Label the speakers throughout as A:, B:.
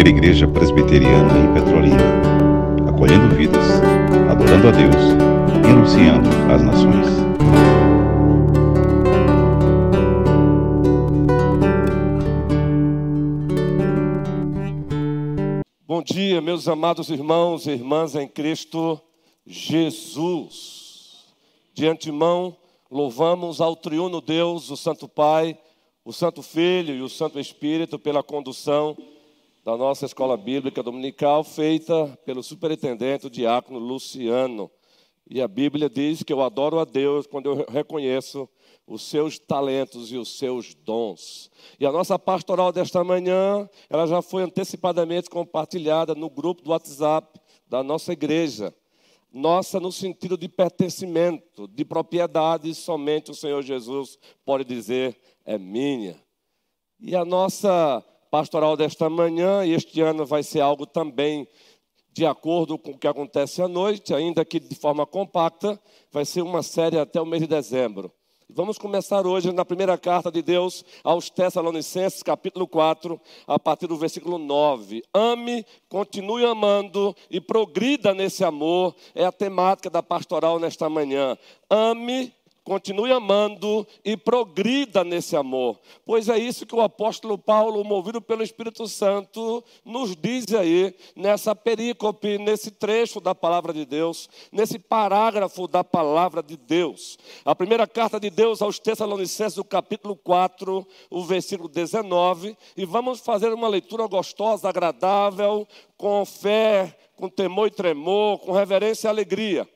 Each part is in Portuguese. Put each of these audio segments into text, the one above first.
A: primeira igreja presbiteriana em Petrolina, acolhendo vidas, adorando a Deus e anunciando às nações.
B: Bom dia, meus amados irmãos e irmãs em Cristo Jesus. De antemão, louvamos ao triuno Deus, o Santo Pai, o Santo Filho e o Santo Espírito pela condução da nossa escola bíblica dominical, feita pelo superintendente, o diácono Luciano. E a Bíblia diz que eu adoro a Deus quando eu reconheço os seus talentos e os seus dons. E a nossa pastoral desta manhã, ela já foi antecipadamente compartilhada no grupo do WhatsApp da nossa igreja. Nossa no sentido de pertencimento, de propriedade, somente o Senhor Jesus pode dizer é minha. E a nossa pastoral desta manhã, e este ano vai ser algo também de acordo com o que acontece à noite, ainda que de forma compacta, vai ser uma série até o mês de dezembro. Vamos começar hoje na primeira carta de Deus aos Tessalonicenses, capítulo 4, a partir do versículo 9. Ame, continue amando e progrida nesse amor, é a temática da pastoral nesta manhã. Ame, continue amando e progrida nesse amor. Pois é isso que o apóstolo Paulo, movido pelo Espírito Santo, nos diz aí, nessa perícope, nesse trecho da palavra de Deus, nesse parágrafo da palavra de Deus. A primeira carta de Deus aos Tessalonicenses, o capítulo 4, o versículo 19, e vamos fazer uma leitura gostosa, agradável, com fé, com temor e tremor, com reverência e alegria.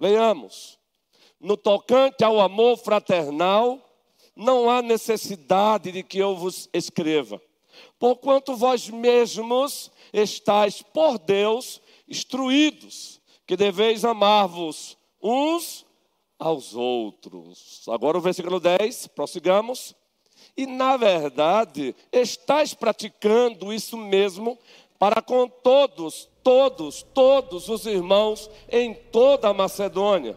B: Leiamos no tocante ao amor fraternal, não há necessidade de que eu vos escreva, porquanto vós mesmos estáis por Deus instruídos, que deveis amar-vos uns aos outros. Agora o versículo 10, prossigamos. E na verdade, estáis praticando isso mesmo para com todos, todos, todos os irmãos em toda a Macedônia.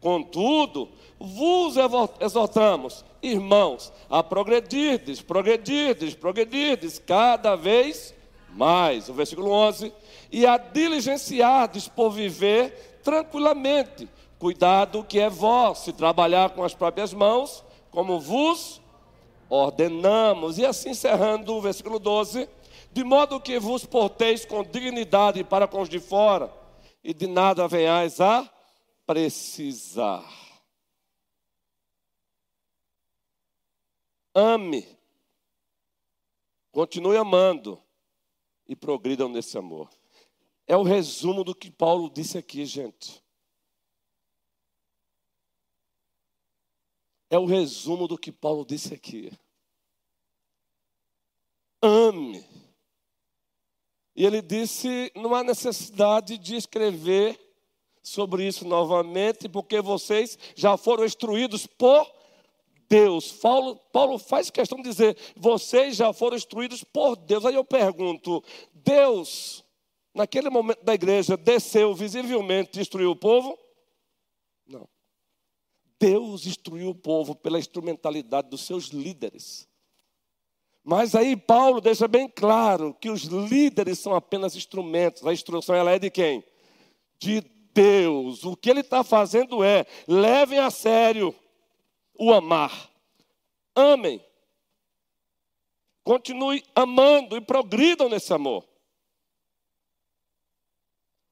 B: Contudo, vos exortamos, irmãos, a progredirdes, progredirdes, progredirdes cada vez mais. O versículo 11: e a diligenciardes por viver tranquilamente. Cuidado que é vós, se trabalhar com as próprias mãos, como vos ordenamos. E assim encerrando o versículo 12: de modo que vos porteis com dignidade para com os de fora, e de nada venhais a precisar. Ame, continue amando e progridam nesse amor. É o resumo do que Paulo disse aqui, gente. É o resumo do que Paulo disse aqui. Ame. E ele disse: não há necessidade de escrever sobre isso novamente, porque vocês já foram instruídos por Deus. Paulo, Paulo faz questão de dizer: vocês já foram instruídos por Deus. Aí eu pergunto: Deus, naquele momento da igreja, desceu visivelmente e instruiu o povo? Não. Deus instruiu o povo pela instrumentalidade dos seus líderes. Mas aí Paulo deixa bem claro que os líderes são apenas instrumentos. A instrução ela é de quem? De Deus. O que ele está fazendo é: levem a sério o amar. Amem. Continue amando e progridam nesse amor.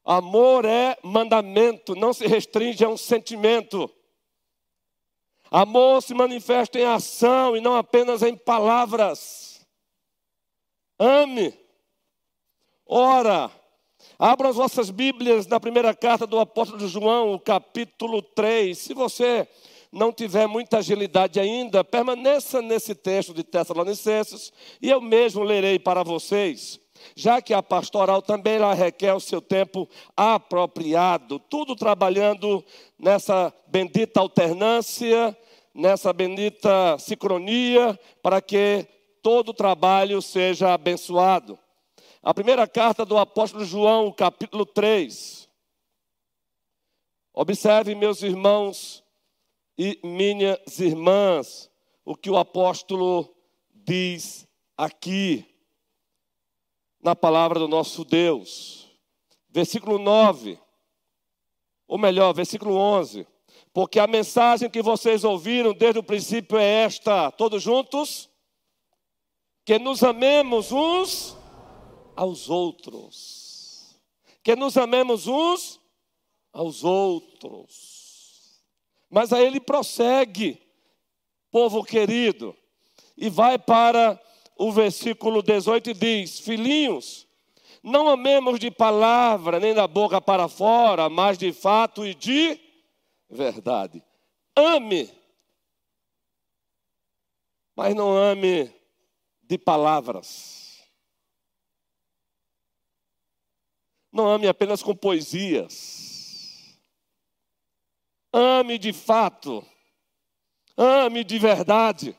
B: Amor é mandamento, não se restringe a um sentimento. Amor se manifesta em ação e não apenas em palavras. Ame. Ora, Abra as vossas Bíblias na primeira carta do apóstolo João, capítulo 3. Se você não tiver muita agilidade ainda, permaneça nesse texto de Tessalonicenses e eu mesmo lerei para vocês. Já que a pastoral também lá requer o seu tempo apropriado, tudo trabalhando nessa bendita alternância, nessa bendita sincronia, para que todo o trabalho seja abençoado. A primeira carta do apóstolo João, capítulo 3. Observe, meus irmãos e minhas irmãs, o que o apóstolo diz aqui. na palavra do nosso Deus. Versículo 9, ou melhor, versículo 11. Porque a mensagem que vocês ouviram desde o princípio é esta, todos juntos, que nos amemos uns aos outros. Que nos amemos uns aos outros. Mas aí ele prossegue, povo querido, e vai para o versículo 18 e diz: Filhinhos, não amemos de palavra nem da boca para fora, mas de fato e de verdade. Ame, mas não ame de palavras. Não ame apenas com poesias. Ame de fato. Ame de verdade.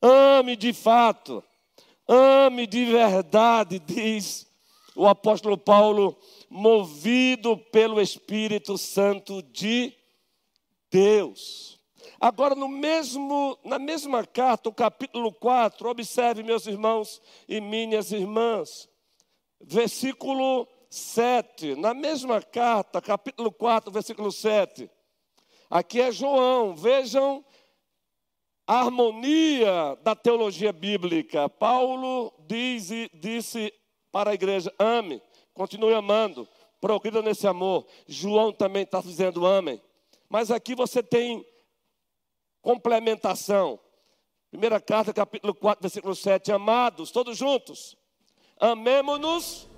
B: Ame de fato. Ame de verdade, diz o apóstolo Paulo, movido pelo Espírito Santo de Deus. Agora, no mesmo, na mesma carta, o capítulo 4, observe, meus irmãos e minhas irmãs, versículo 7, na mesma carta, capítulo 4, versículo 7. Aqui é João, vejam a harmonia da teologia bíblica. Paulo diz, disse para a igreja: ame, continue amando, progrida nesse amor. João também está dizendo: amem. Mas aqui você tem complementação. Primeira carta, capítulo 4, versículo 7. Amados, todos juntos, amemo-nos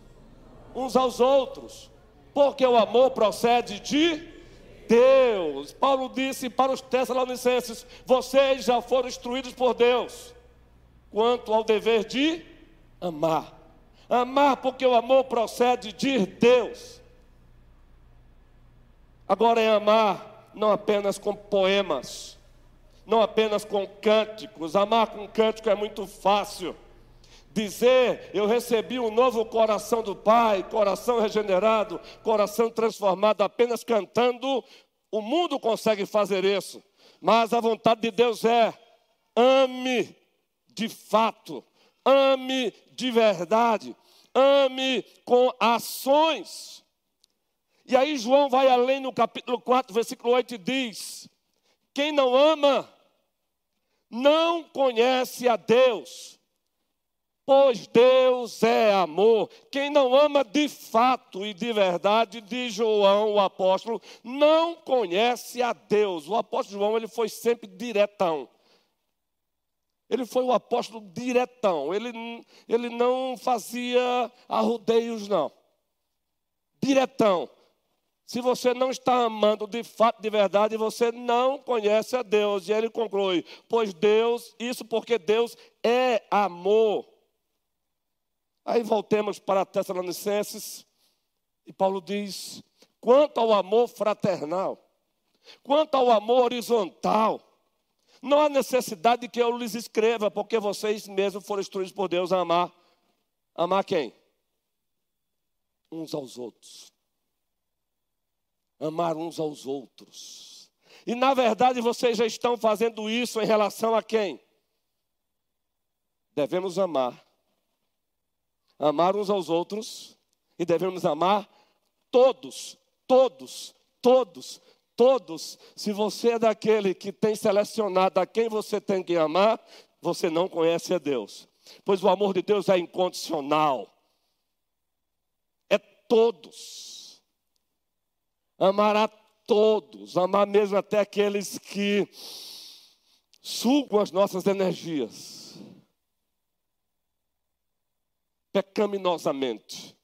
B: uns aos outros, porque o amor procede de Deus. Paulo disse para os Tessalonicenses: vocês já foram instruídos por Deus quanto ao dever de amar. Amar porque o amor procede de Deus. Agora é amar não apenas com poemas, não apenas com cânticos. Amar com cântico é muito fácil. Dizer, eu recebi um novo coração do Pai, coração regenerado, coração transformado, apenas cantando, o mundo consegue fazer isso. Mas a vontade de Deus é: ame de fato, ame de verdade, ame com ações. E aí João vai além no capítulo 4, versículo 8 e diz: Quem não ama, não conhece a Deus, pois Deus é amor. Quem não ama de fato e de verdade, de João, o apóstolo, não conhece a Deus. O apóstolo João, ele foi sempre diretão. Ele foi o apóstolo diretão. Ele, ele não fazia arrudeios, não. Diretão. Se você não está amando de fato, de verdade, você não conhece a Deus. E ele conclui: Pois Deus, isso porque Deus é amor. Aí voltemos para Tessalonicenses, e Paulo diz: quanto ao amor fraternal, quanto ao amor horizontal, não há necessidade que eu lhes escreva, porque vocês mesmos foram instruídos por Deus a amar. Amar quem? Uns aos outros. Amar uns aos outros. E na verdade vocês já estão fazendo isso em relação a quem? Devemos amar amar uns aos outros e devemos amar todos, todos, todos, todos. Se você é daquele que tem selecionado a quem você tem que amar, você não conhece a Deus. Pois o amor de Deus é incondicional. É todos. Amar a todos, amar mesmo até aqueles que sugam as nossas energias pecaminosamente.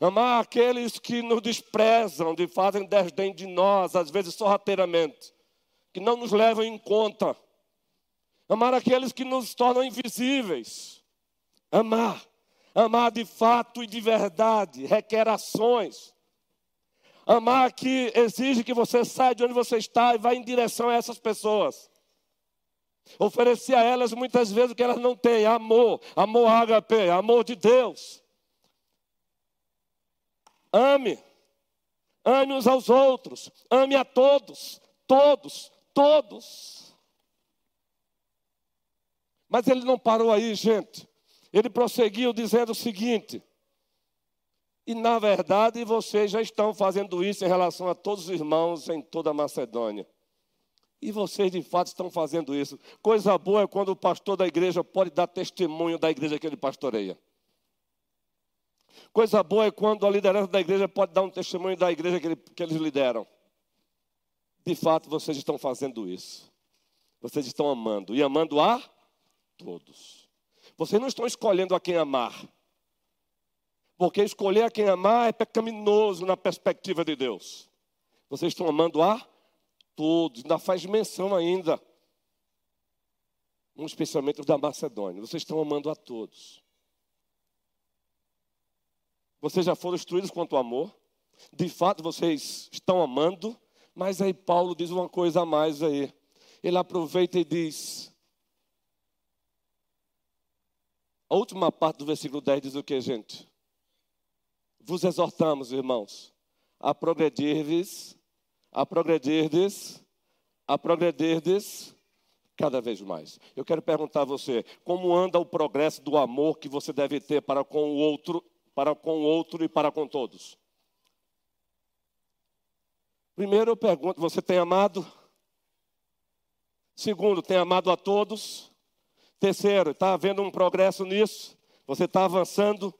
B: Amar aqueles que nos desprezam, que fazem desdém de nós, às vezes sorrateiramente, que não nos levam em conta. Amar aqueles que nos tornam invisíveis. Amar, amar de fato e de verdade, requer ações. Amar que exige que você saia de onde você está e vá em direção a essas pessoas. Oferecer a elas muitas vezes o que elas não têm: amor, amor HP, amor de Deus. Ame, ame uns aos outros, ame a todos, todos, todos. Mas ele não parou aí, gente. Ele prosseguiu dizendo o seguinte: e na verdade vocês já estão fazendo isso em relação a todos os irmãos em toda a Macedônia. E vocês de fato estão fazendo isso. Coisa boa é quando o pastor da igreja pode dar testemunho da igreja que ele pastoreia. Coisa boa é quando a liderança da igreja pode dar um testemunho da igreja que, ele, que eles lideram. De fato, vocês estão fazendo isso. Vocês estão amando. E amando a todos. Vocês não estão escolhendo a quem amar. Porque escolher a quem amar é pecaminoso na perspectiva de Deus. Vocês estão amando a todos, ainda faz menção ainda. Um especialmente da Macedônia. Vocês estão amando a todos. Vocês já foram instruídos quanto ao amor. De fato, vocês estão amando. Mas aí Paulo diz uma coisa a mais aí. Ele aproveita e diz. A última parte do versículo 10 diz o que, gente? vos exortamos, irmãos, a progredirdes, a progredirdes, a progredirdes cada vez mais. Eu quero perguntar a você, como anda o progresso do amor que você deve ter para com o outro, para com o outro e para com todos? Primeiro eu pergunto, você tem amado? Segundo, tem amado a todos? Terceiro, está havendo um progresso nisso? Você está avançando?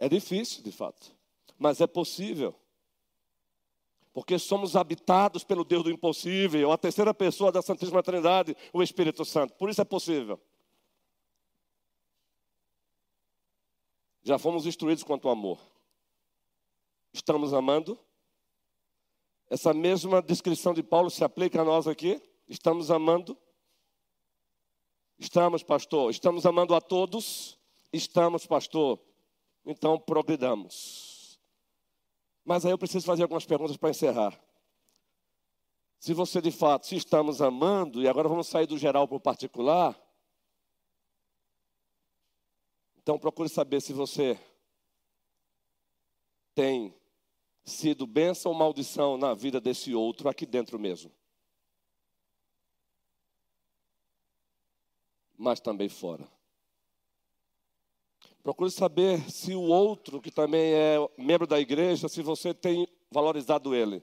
B: É difícil, de fato, mas é possível. Porque somos habitados pelo Deus do impossível, a terceira pessoa da Santíssima Trindade, o Espírito Santo. Por isso é possível. Já fomos instruídos quanto ao amor. Estamos amando? Essa mesma descrição de Paulo se aplica a nós aqui? Estamos amando? Estamos, pastor. Estamos amando a todos? Estamos, pastor. Então, progridamos. Mas aí eu preciso fazer algumas perguntas para encerrar. Se você de fato, se estamos amando, e agora vamos sair do geral para o particular, então procure saber se você tem sido bênção ou maldição na vida desse outro aqui dentro mesmo. Mas também fora. Procure saber se o outro, que também é membro da igreja, se você tem valorizado ele.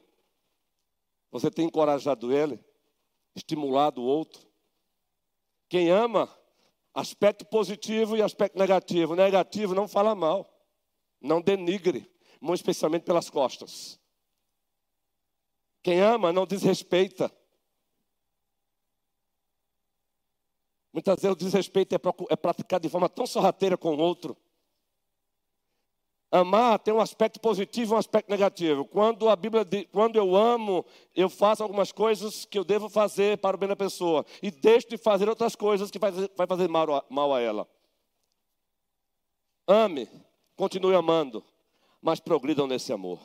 B: Você tem encorajado ele, estimulado o outro. Quem ama, aspecto positivo e aspecto negativo. Negativo não fala mal, não denigre, muito especialmente pelas costas. Quem ama não desrespeita. Muitas vezes o desrespeito é, é praticado de forma tão sorrateira com o outro. Amar tem um aspecto positivo e um aspecto negativo. Quando a Bíblia diz, quando eu amo, eu faço algumas coisas que eu devo fazer para o bem da pessoa e deixo de fazer outras coisas que vai, fazer mal mal a ela. Ame, continue amando, mas progridam nesse amor.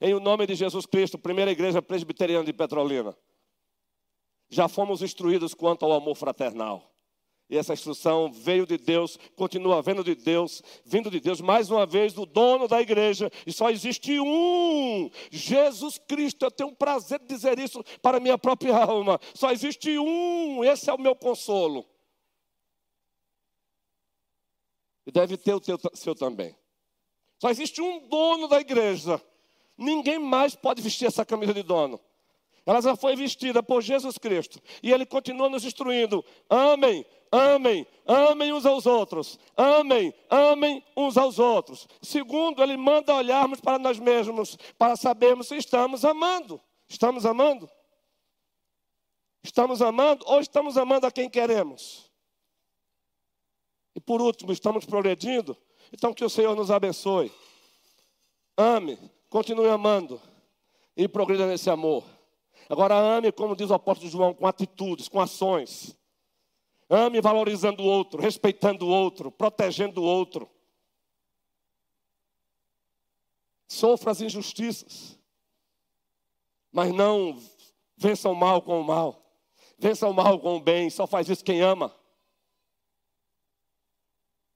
B: Em o nome de Jesus Cristo, primeira igreja presbiteriana de Petrolina. Já fomos instruídos quanto ao amor fraternal. E essa instrução veio de Deus, continua vindo de Deus, vindo de Deus, mais uma vez, do dono da igreja. E só existe um, Jesus Cristo. Eu tenho um prazer de dizer isso para minha própria alma. Só existe um, esse é o meu consolo. E deve ter o teu, seu também. Só existe um dono da igreja. Ninguém mais pode vestir essa camisa de dono. Ela já foi vestida por Jesus Cristo. E Ele continua nos instruindo: amem, amem, amem uns aos outros. Amem, amem uns aos outros. Segundo, Ele manda olharmos para nós mesmos, para sabermos se estamos amando. Estamos amando? Estamos amando ou estamos amando a quem queremos? E por último, estamos progredindo? Então que o Senhor nos abençoe. Ame, continue amando e progrida nesse amor. Agora ame, como diz o apóstolo João, com atitudes, com ações. Ame valorizando o outro, respeitando o outro, protegendo o outro. Sofra as injustiças, mas não vença o mal com o mal. Vença o mal com o bem, só faz isso quem ama.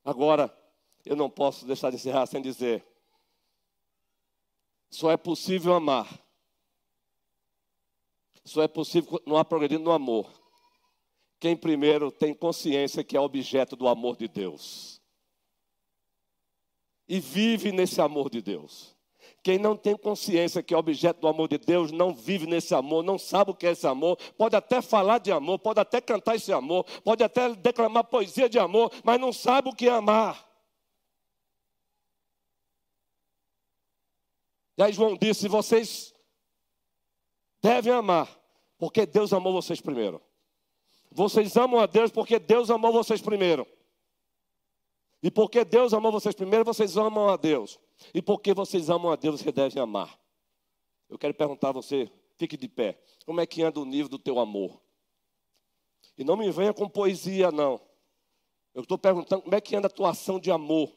B: Agora, eu não posso deixar de encerrar sem dizer: só é possível amar só é possível continuar progredindo no amor. Quem primeiro tem consciência que é objeto do amor de Deus. E vive nesse amor de Deus. Quem não tem consciência que é objeto do amor de Deus, não vive nesse amor, não sabe o que é esse amor, pode até falar de amor, pode até cantar esse amor, pode até declamar poesia de amor, mas não sabe o que é amar. E aí João disse: vocês devem amar, porque Deus amou vocês primeiro. Vocês amam a Deus porque Deus amou vocês primeiro. E porque Deus amou vocês primeiro, vocês amam a Deus. E porque vocês amam a Deus, você deve amar. Eu quero perguntar a você, fique de pé. Como é que anda o nível do teu amor? E não me venha com poesia, não. Eu estou perguntando como é que anda a tua ação de amor.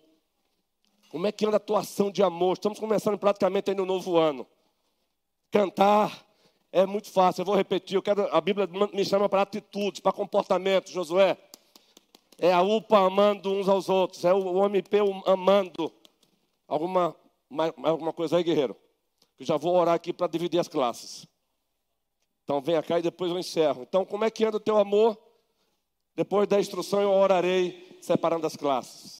B: Como é que anda a tua ação de amor? Estamos começando praticamente aí no novo ano. Cantar é muito fácil, eu vou repetir. Eu quero, a Bíblia me chama para atitudes, para comportamento, Josué. É a UPA amando uns aos outros, é o OMP amando Alguma, alguma coisa aí, guerreiro? Eu já vou orar aqui para dividir as classes. Então venha cá e depois eu encerro. Então, como é que anda o teu amor? Depois da instrução eu orarei separando as classes.